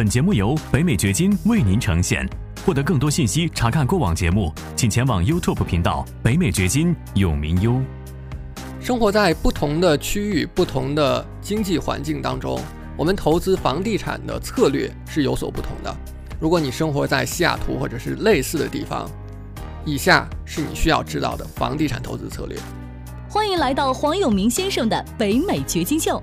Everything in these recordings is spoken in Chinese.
本节目由北美掘金为您呈现。获得更多信息，查看过往节目，请前往 YouTube 频道“北美掘金”永明优。生活在不同的区域、不同的经济环境当中，我们投资房地产的策略是有所不同的。如果你生活在西雅图或者是类似的地方，以下是你需要知道的房地产投资策略。欢迎来到黄永明先生的北美掘金秀。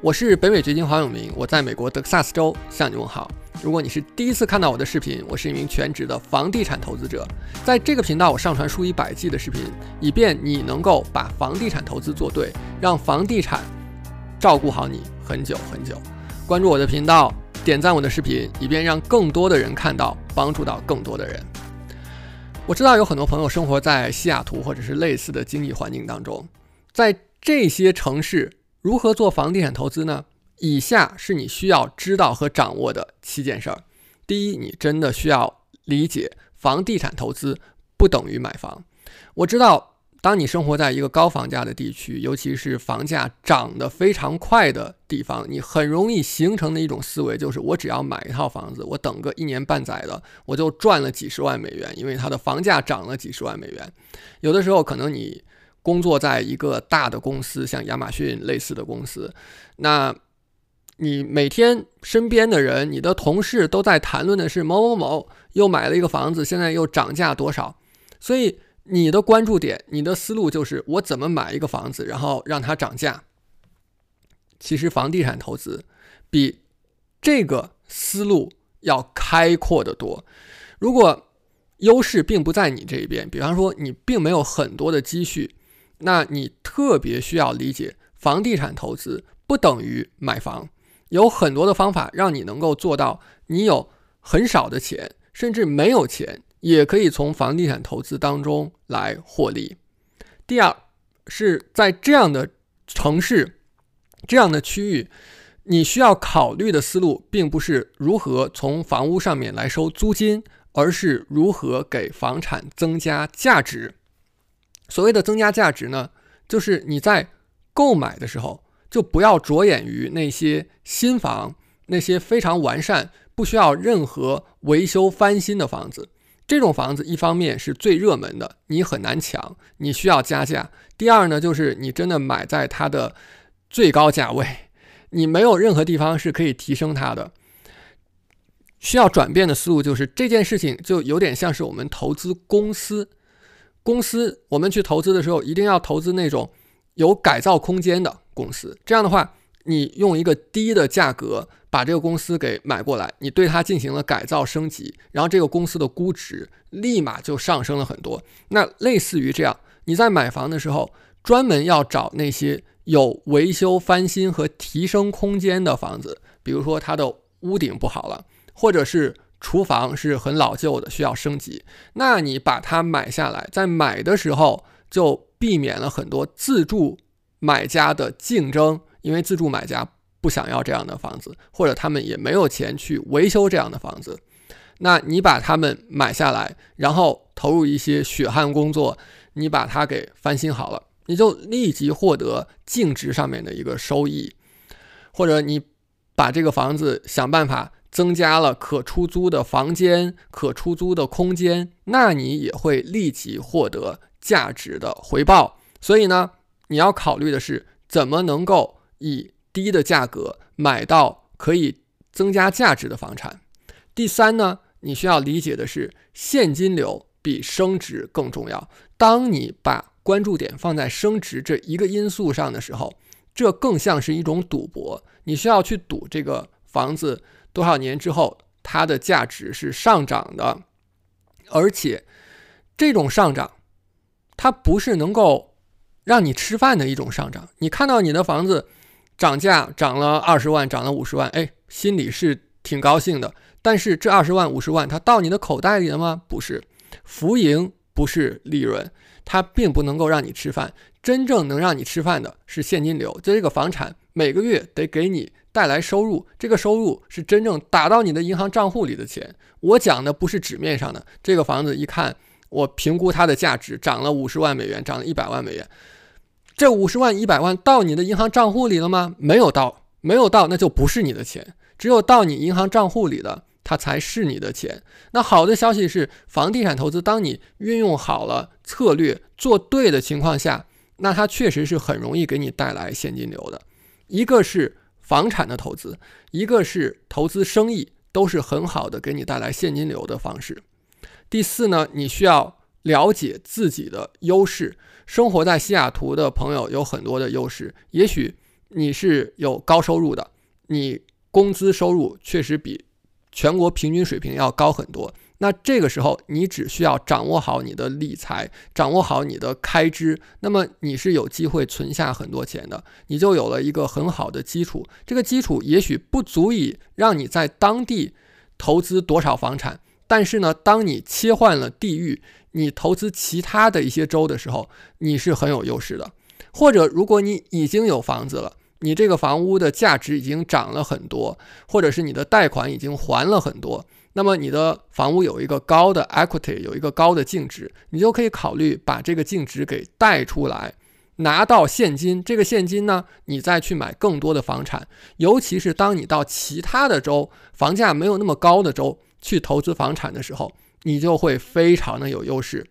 我是北美掘金黄永明，我在美国德克萨斯州向你问好。如果你是第一次看到我的视频，我是一名全职的房地产投资者，在这个频道我上传数以百计的视频，以便你能够把房地产投资做对，让房地产照顾好你很久很久。关注我的频道，点赞我的视频，以便让更多的人看到，帮助到更多的人。我知道有很多朋友生活在西雅图或者是类似的经济环境当中，在这些城市如何做房地产投资呢？以下是你需要知道和掌握的七件事儿。第一，你真的需要理解，房地产投资不等于买房。我知道，当你生活在一个高房价的地区，尤其是房价涨得非常快的地方，你很容易形成的一种思维就是：我只要买一套房子，我等个一年半载的，我就赚了几十万美元，因为它的房价涨了几十万美元。有的时候，可能你工作在一个大的公司，像亚马逊类似的公司，那。你每天身边的人，你的同事都在谈论的是某某某又买了一个房子，现在又涨价多少，所以你的关注点、你的思路就是我怎么买一个房子，然后让它涨价。其实房地产投资比这个思路要开阔的多。如果优势并不在你这一边，比方说你并没有很多的积蓄，那你特别需要理解，房地产投资不等于买房。有很多的方法让你能够做到，你有很少的钱，甚至没有钱，也可以从房地产投资当中来获利。第二，是在这样的城市、这样的区域，你需要考虑的思路，并不是如何从房屋上面来收租金，而是如何给房产增加价值。所谓的增加价值呢，就是你在购买的时候。就不要着眼于那些新房，那些非常完善、不需要任何维修翻新的房子。这种房子一方面是最热门的，你很难抢，你需要加价；第二呢，就是你真的买在它的最高价位，你没有任何地方是可以提升它的。需要转变的思路就是这件事情就有点像是我们投资公司，公司我们去投资的时候，一定要投资那种有改造空间的。公司这样的话，你用一个低的价格把这个公司给买过来，你对它进行了改造升级，然后这个公司的估值立马就上升了很多。那类似于这样，你在买房的时候，专门要找那些有维修翻新和提升空间的房子，比如说它的屋顶不好了，或者是厨房是很老旧的需要升级，那你把它买下来，在买的时候就避免了很多自住。买家的竞争，因为自住买家不想要这样的房子，或者他们也没有钱去维修这样的房子。那你把他们买下来，然后投入一些血汗工作，你把它给翻新好了，你就立即获得净值上面的一个收益。或者你把这个房子想办法增加了可出租的房间、可出租的空间，那你也会立即获得价值的回报。所以呢？你要考虑的是怎么能够以低的价格买到可以增加价值的房产。第三呢，你需要理解的是现金流比升值更重要。当你把关注点放在升值这一个因素上的时候，这更像是一种赌博。你需要去赌这个房子多少年之后它的价值是上涨的，而且这种上涨它不是能够。让你吃饭的一种上涨，你看到你的房子涨价涨了二十万，涨了五十万，哎，心里是挺高兴的。但是这二十万、五十万，它到你的口袋里了吗？不是，浮盈不是利润，它并不能够让你吃饭。真正能让你吃饭的是现金流，就这个房产每个月得给你带来收入，这个收入是真正打到你的银行账户里的钱。我讲的不是纸面上的，这个房子一看，我评估它的价值涨了五十万美元，涨了一百万美元，这五十万、一百万到你的银行账户里了吗？没有到，没有到，那就不是你的钱。只有到你银行账户里的。它才是你的钱。那好的消息是，房地产投资，当你运用好了策略，做对的情况下，那它确实是很容易给你带来现金流的。一个是房产的投资，一个是投资生意，都是很好的给你带来现金流的方式。第四呢，你需要了解自己的优势。生活在西雅图的朋友有很多的优势，也许你是有高收入的，你工资收入确实比。全国平均水平要高很多，那这个时候你只需要掌握好你的理财，掌握好你的开支，那么你是有机会存下很多钱的，你就有了一个很好的基础。这个基础也许不足以让你在当地投资多少房产，但是呢，当你切换了地域，你投资其他的一些州的时候，你是很有优势的。或者如果你已经有房子了。你这个房屋的价值已经涨了很多，或者是你的贷款已经还了很多，那么你的房屋有一个高的 equity，有一个高的净值，你就可以考虑把这个净值给贷出来，拿到现金。这个现金呢，你再去买更多的房产，尤其是当你到其他的州，房价没有那么高的州去投资房产的时候，你就会非常的有优势。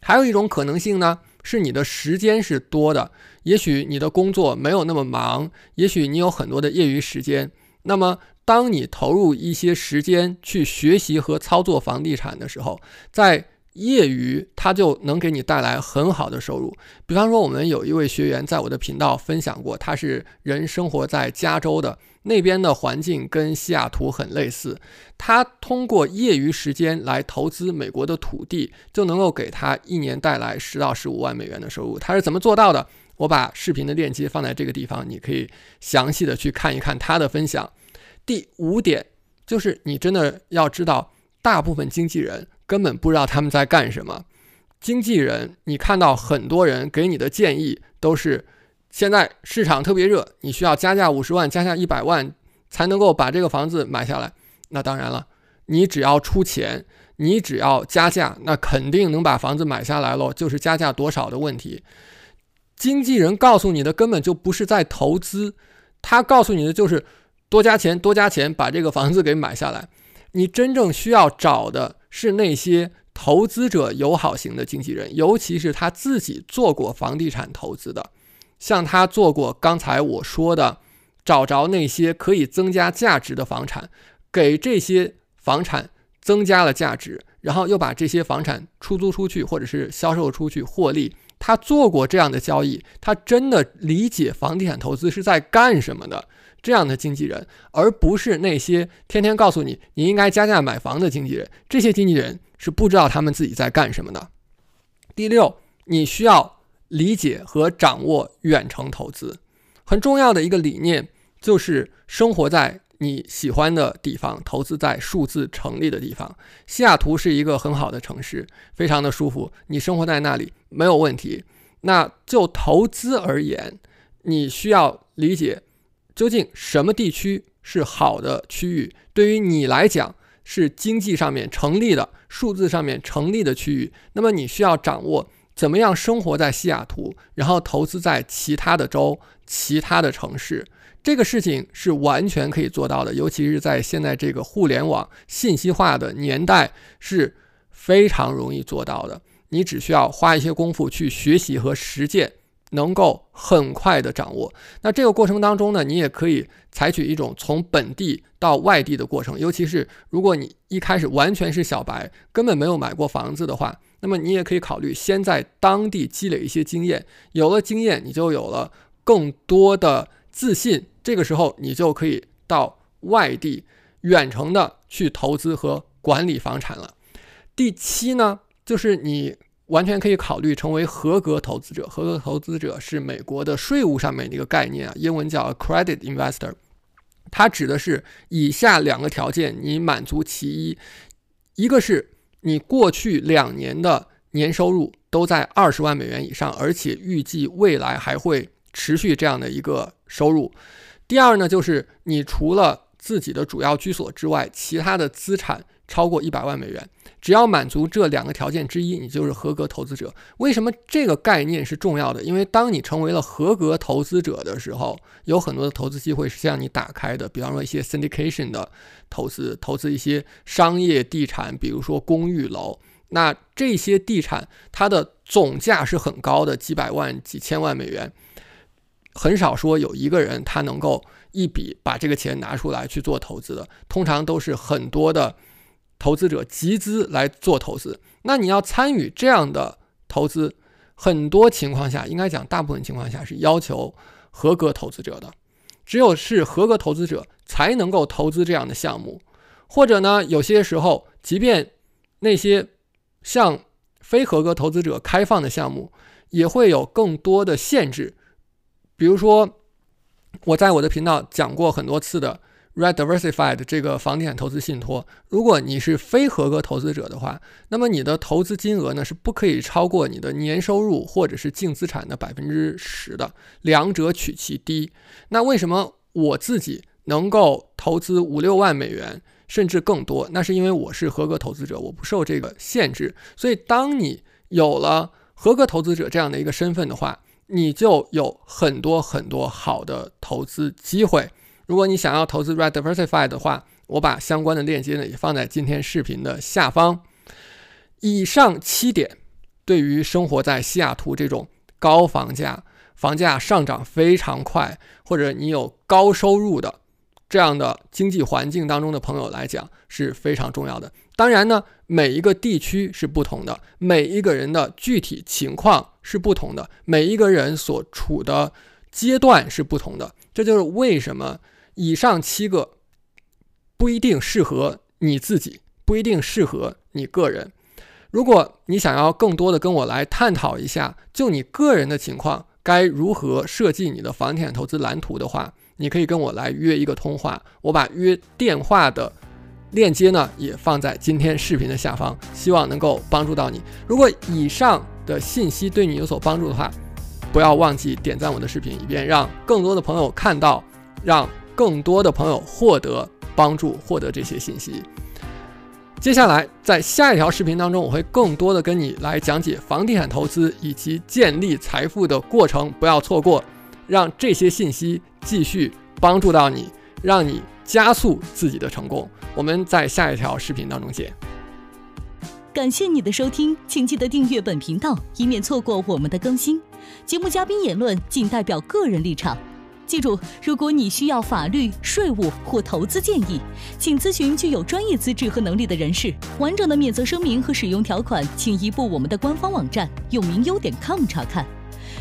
还有一种可能性呢？是你的时间是多的，也许你的工作没有那么忙，也许你有很多的业余时间。那么，当你投入一些时间去学习和操作房地产的时候，在业余它就能给你带来很好的收入。比方说，我们有一位学员在我的频道分享过，他是人生活在加州的。那边的环境跟西雅图很类似，他通过业余时间来投资美国的土地，就能够给他一年带来十到十五万美元的收入。他是怎么做到的？我把视频的链接放在这个地方，你可以详细的去看一看他的分享。第五点就是，你真的要知道，大部分经纪人根本不知道他们在干什么。经纪人，你看到很多人给你的建议都是。现在市场特别热，你需要加价五十万，加价一百万才能够把这个房子买下来。那当然了，你只要出钱，你只要加价，那肯定能把房子买下来喽。就是加价多少的问题。经纪人告诉你的根本就不是在投资，他告诉你的就是多加钱，多加钱把这个房子给买下来。你真正需要找的是那些投资者友好型的经纪人，尤其是他自己做过房地产投资的。像他做过刚才我说的，找着那些可以增加价值的房产，给这些房产增加了价值，然后又把这些房产出租出去或者是销售出去获利。他做过这样的交易，他真的理解房地产投资是在干什么的。这样的经纪人，而不是那些天天告诉你你应该加价买房的经纪人。这些经纪人是不知道他们自己在干什么的。第六，你需要。理解和掌握远程投资，很重要的一个理念就是生活在你喜欢的地方，投资在数字成立的地方。西雅图是一个很好的城市，非常的舒服，你生活在那里没有问题。那就投资而言，你需要理解究竟什么地区是好的区域，对于你来讲是经济上面成立的、数字上面成立的区域。那么你需要掌握。怎么样生活在西雅图，然后投资在其他的州、其他的城市，这个事情是完全可以做到的。尤其是在现在这个互联网信息化的年代，是非常容易做到的。你只需要花一些功夫去学习和实践，能够很快的掌握。那这个过程当中呢，你也可以采取一种从本地到外地的过程。尤其是如果你一开始完全是小白，根本没有买过房子的话。那么你也可以考虑先在当地积累一些经验，有了经验，你就有了更多的自信。这个时候，你就可以到外地远程的去投资和管理房产了。第七呢，就是你完全可以考虑成为合格投资者。合格投资者是美国的税务上面的一个概念啊，英文叫 Credit investor。它指的是以下两个条件，你满足其一，一个是你过去两年的年收入都在二十万美元以上，而且预计未来还会持续这样的一个收入；第二呢，就是你除了自己的主要居所之外，其他的资产超过一百万美元。只要满足这两个条件之一，你就是合格投资者。为什么这个概念是重要的？因为当你成为了合格投资者的时候，有很多的投资机会是向你打开的。比方说一些 syndication 的投资，投资一些商业地产，比如说公寓楼。那这些地产它的总价是很高的，几百万、几千万美元。很少说有一个人他能够一笔把这个钱拿出来去做投资的，通常都是很多的。投资者集资来做投资，那你要参与这样的投资，很多情况下，应该讲大部分情况下是要求合格投资者的，只有是合格投资者才能够投资这样的项目，或者呢，有些时候，即便那些向非合格投资者开放的项目，也会有更多的限制，比如说，我在我的频道讲过很多次的。Red Diversified 这个房地产投资信托，如果你是非合格投资者的话，那么你的投资金额呢是不可以超过你的年收入或者是净资产的百分之十的，两者取其低。那为什么我自己能够投资五六万美元甚至更多？那是因为我是合格投资者，我不受这个限制。所以，当你有了合格投资者这样的一个身份的话，你就有很多很多好的投资机会。如果你想要投资 Red Diversified 的话，我把相关的链接呢也放在今天视频的下方。以上七点，对于生活在西雅图这种高房价、房价上涨非常快，或者你有高收入的这样的经济环境当中的朋友来讲是非常重要的。当然呢，每一个地区是不同的，每一个人的具体情况是不同的，每一个人所处的阶段是不同的。这就是为什么。以上七个不一定适合你自己，不一定适合你个人。如果你想要更多的跟我来探讨一下，就你个人的情况该如何设计你的房地产投资蓝图的话，你可以跟我来约一个通话。我把约电话的链接呢也放在今天视频的下方，希望能够帮助到你。如果以上的信息对你有所帮助的话，不要忘记点赞我的视频，以便让更多的朋友看到，让。更多的朋友获得帮助，获得这些信息。接下来，在下一条视频当中，我会更多的跟你来讲解房地产投资以及建立财富的过程，不要错过，让这些信息继续帮助到你，让你加速自己的成功。我们在下一条视频当中见。感谢你的收听，请记得订阅本频道，以免错过我们的更新。节目嘉宾言论仅代表个人立场。记住，如果你需要法律、税务或投资建议，请咨询具有专业资质和能力的人士。完整的免责声明和使用条款，请移步我们的官方网站永明优点 com 查看。